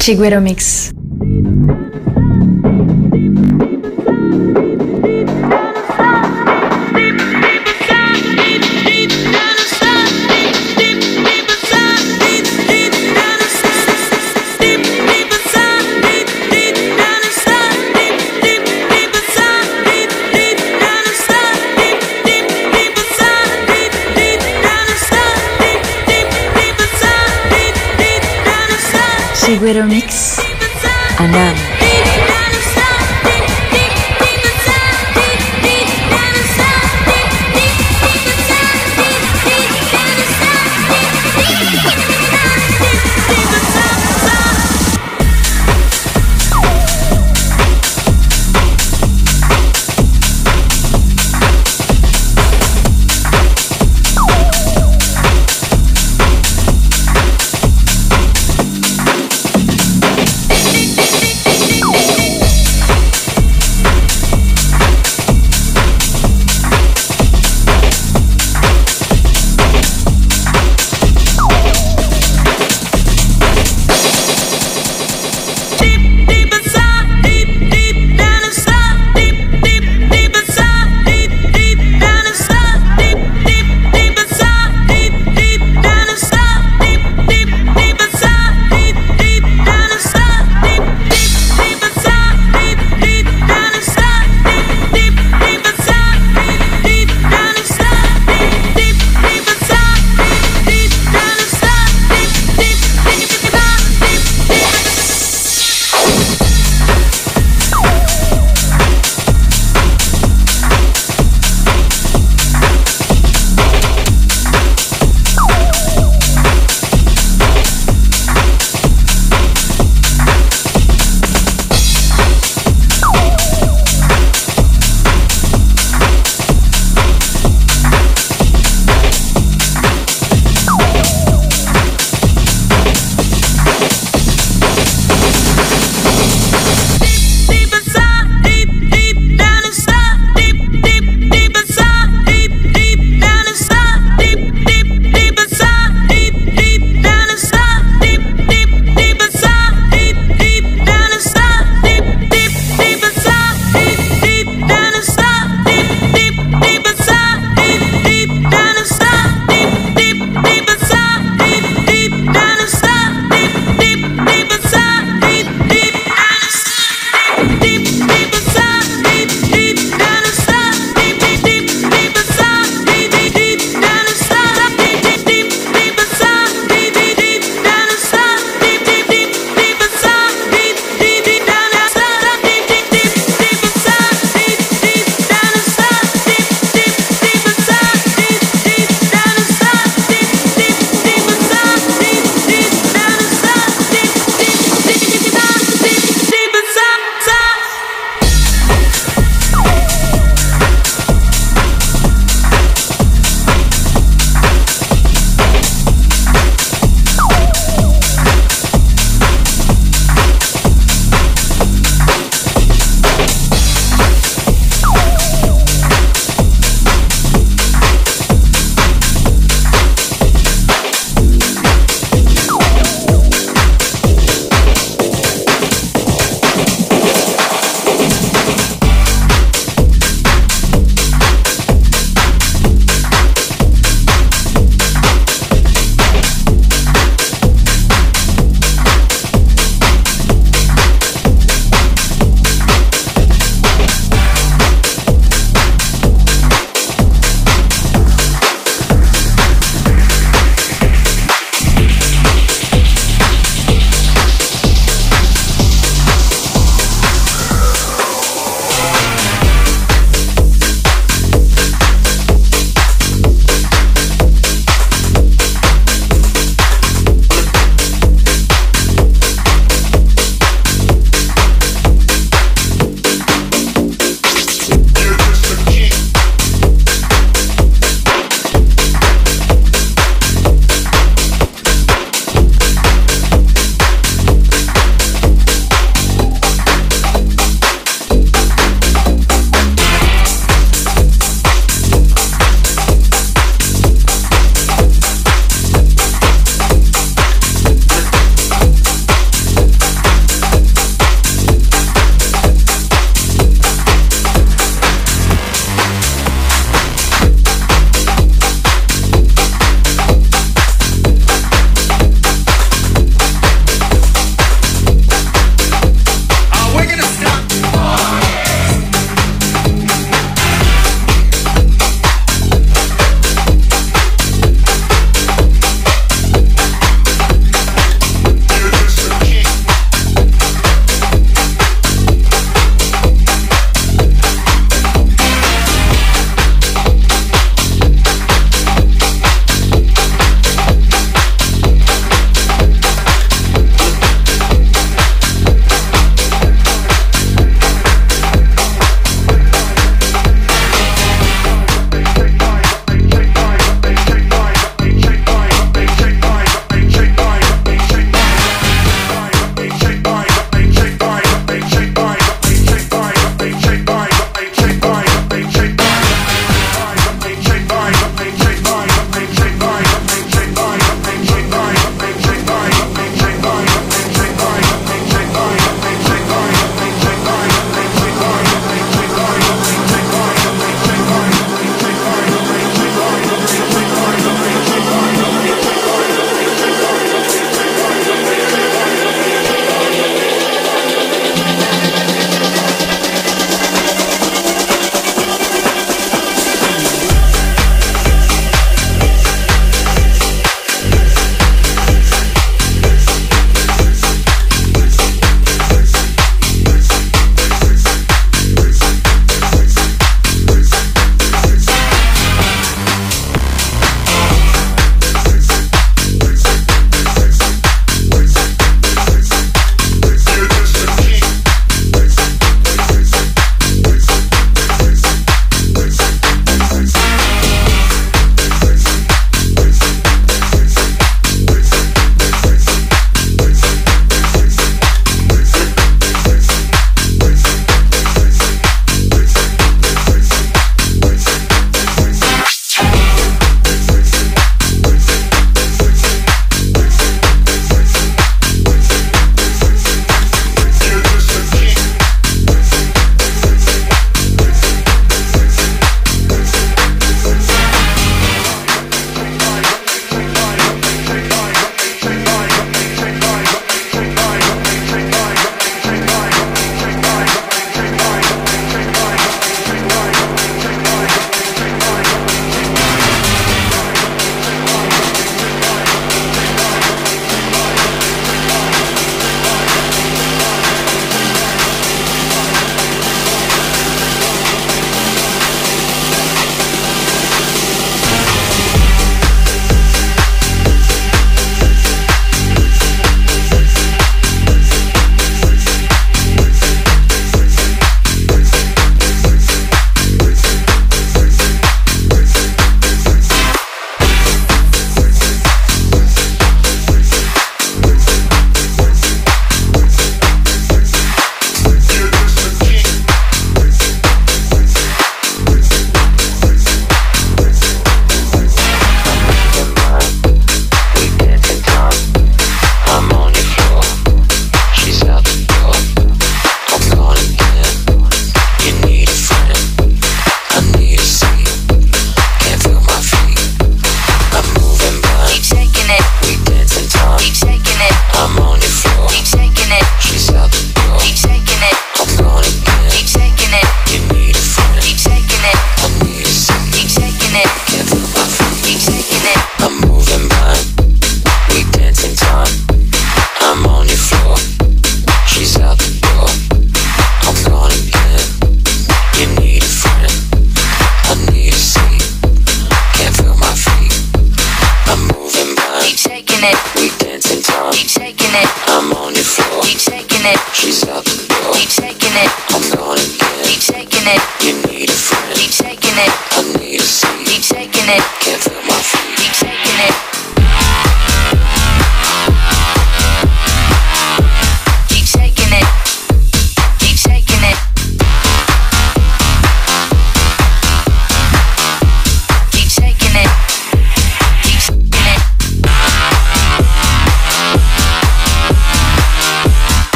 Chiguero Mix.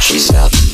She's up.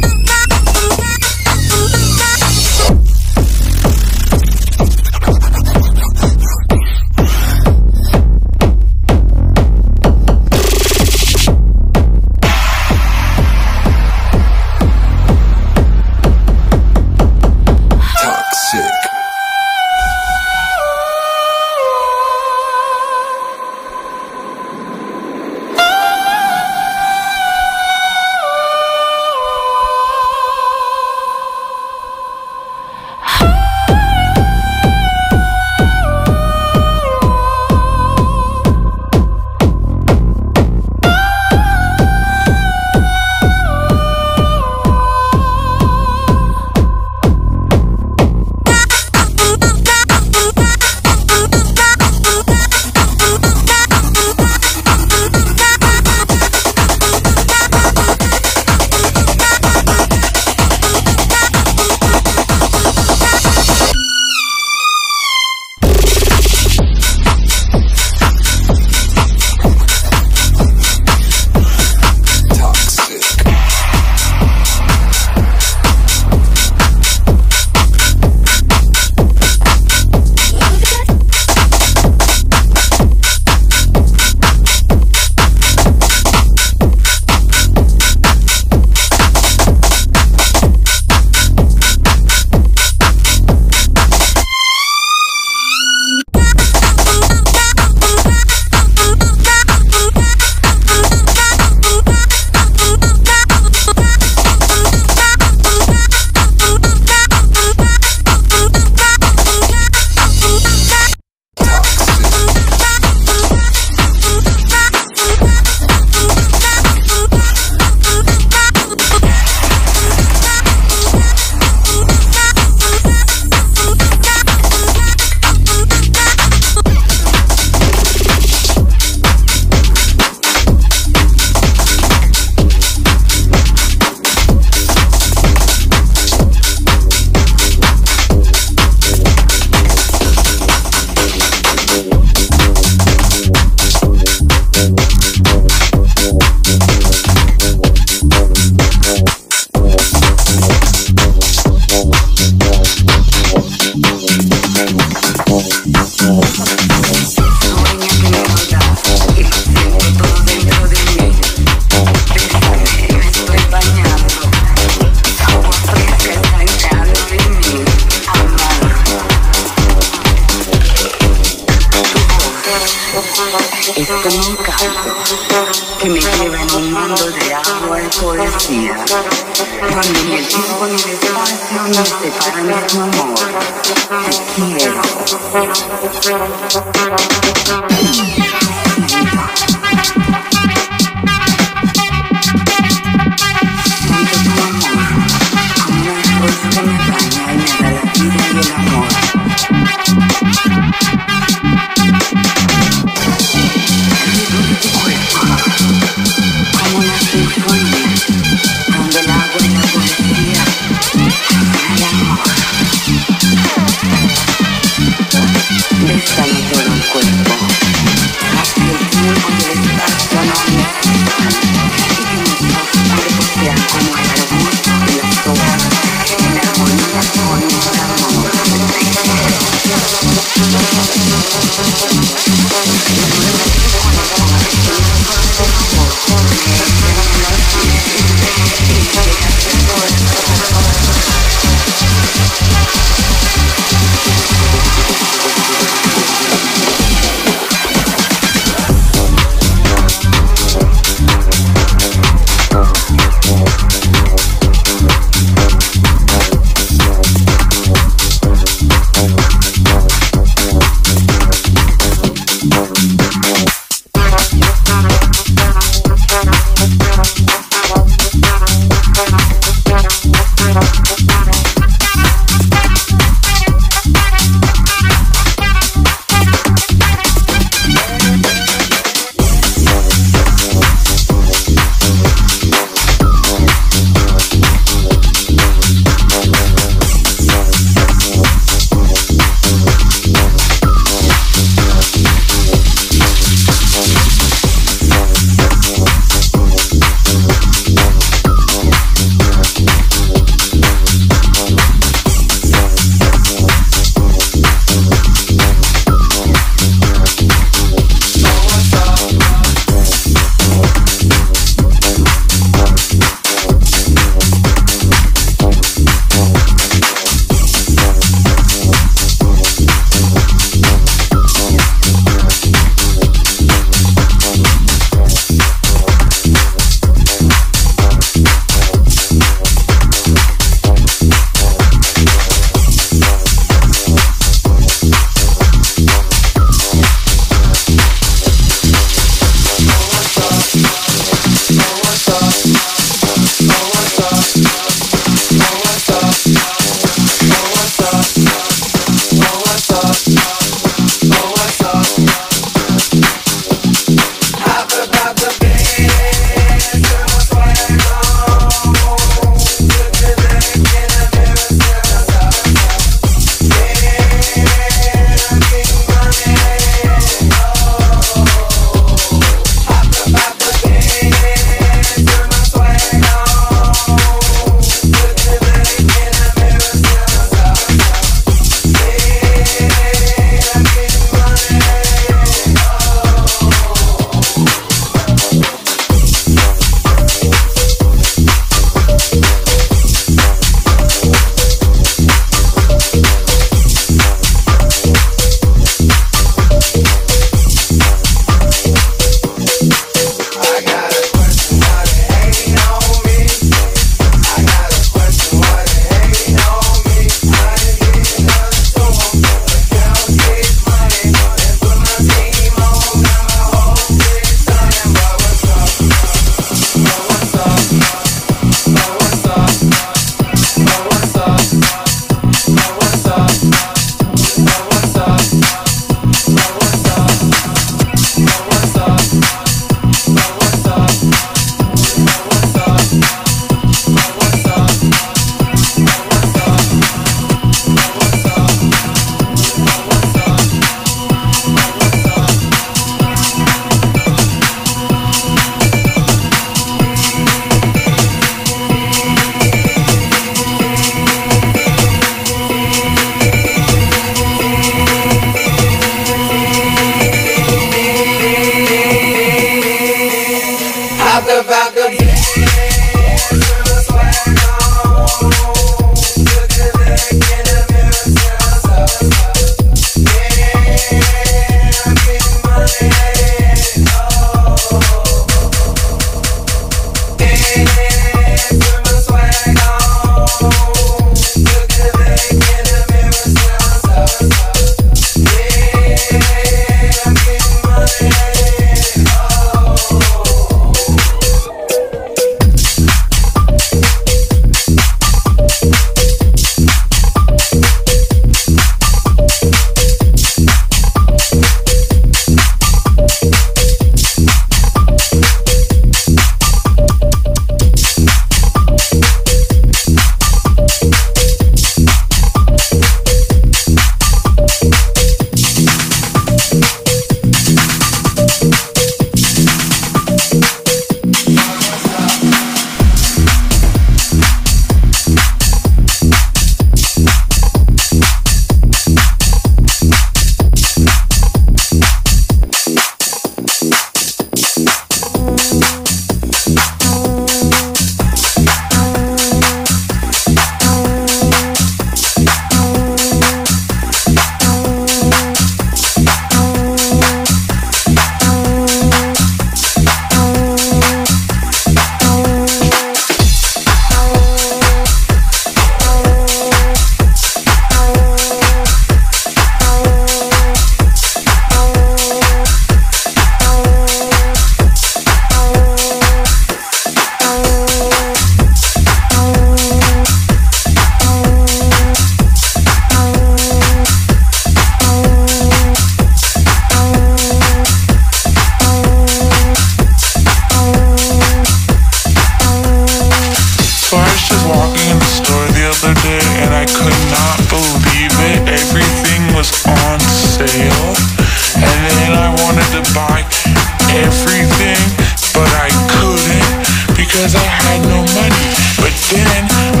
money, but then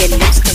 get loose.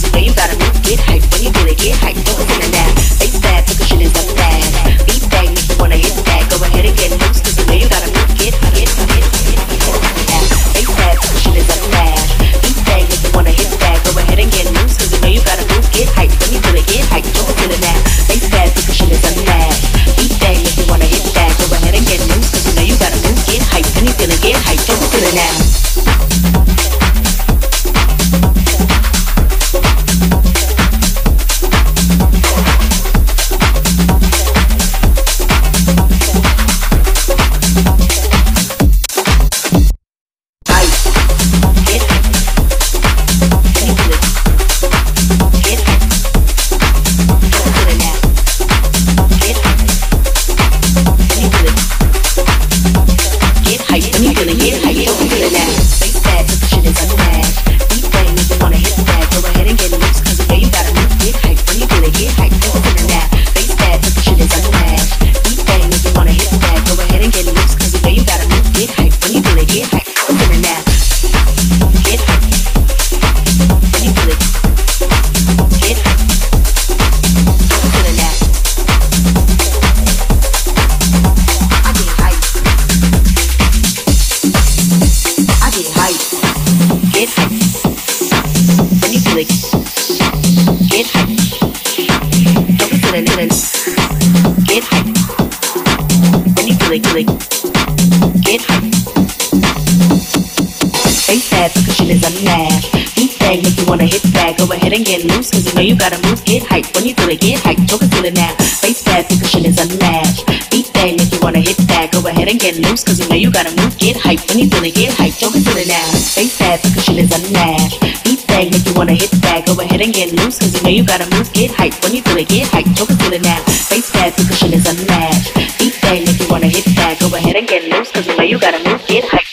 That percussion is unmatched. Beat that make you wanna hit that. Go ahead and get loose, cause you know you gotta move. Get hype. When you feel it, get hype. Choke feel it now. Face that percussion is unmatched. Beat that make you wanna hit that. Go ahead and get loose, cause you know you gotta move. Get hype. When you feel it, get hype. Choke feel it now. Face that percussion is unmatched. Beat that make you wanna hit that. Go ahead and get loose, cause you know you gotta move. Get hype. When you feel it, get hype. Choke feel it now. Face that percussion is unmatched. Beat that make you wanna hit that. Go ahead and get loose, cause you know you gotta move. Get hype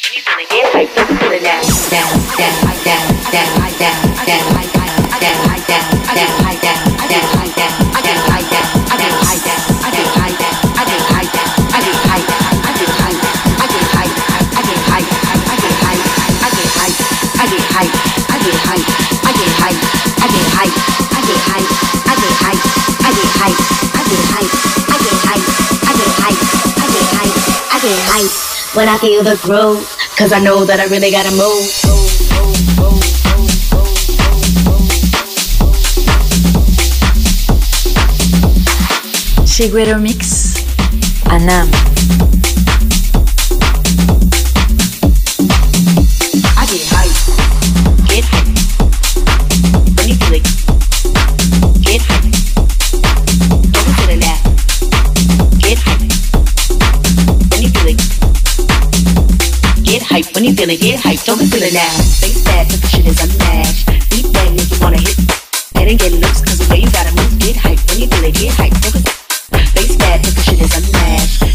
hype when I feel the growth, cause I know that I really gotta move. Chiguero Mix, Anam. I get hype, get hype. when you feel. Hype. When you feel it. Get hype. Don't feel it now. Face that, but the shit is unmatched. Beat that, make you wanna hit. Head and get loose, cause the way you gotta move. Get hype. When you feel it. Get hype. Don't be Face that, but the shit is unmatched.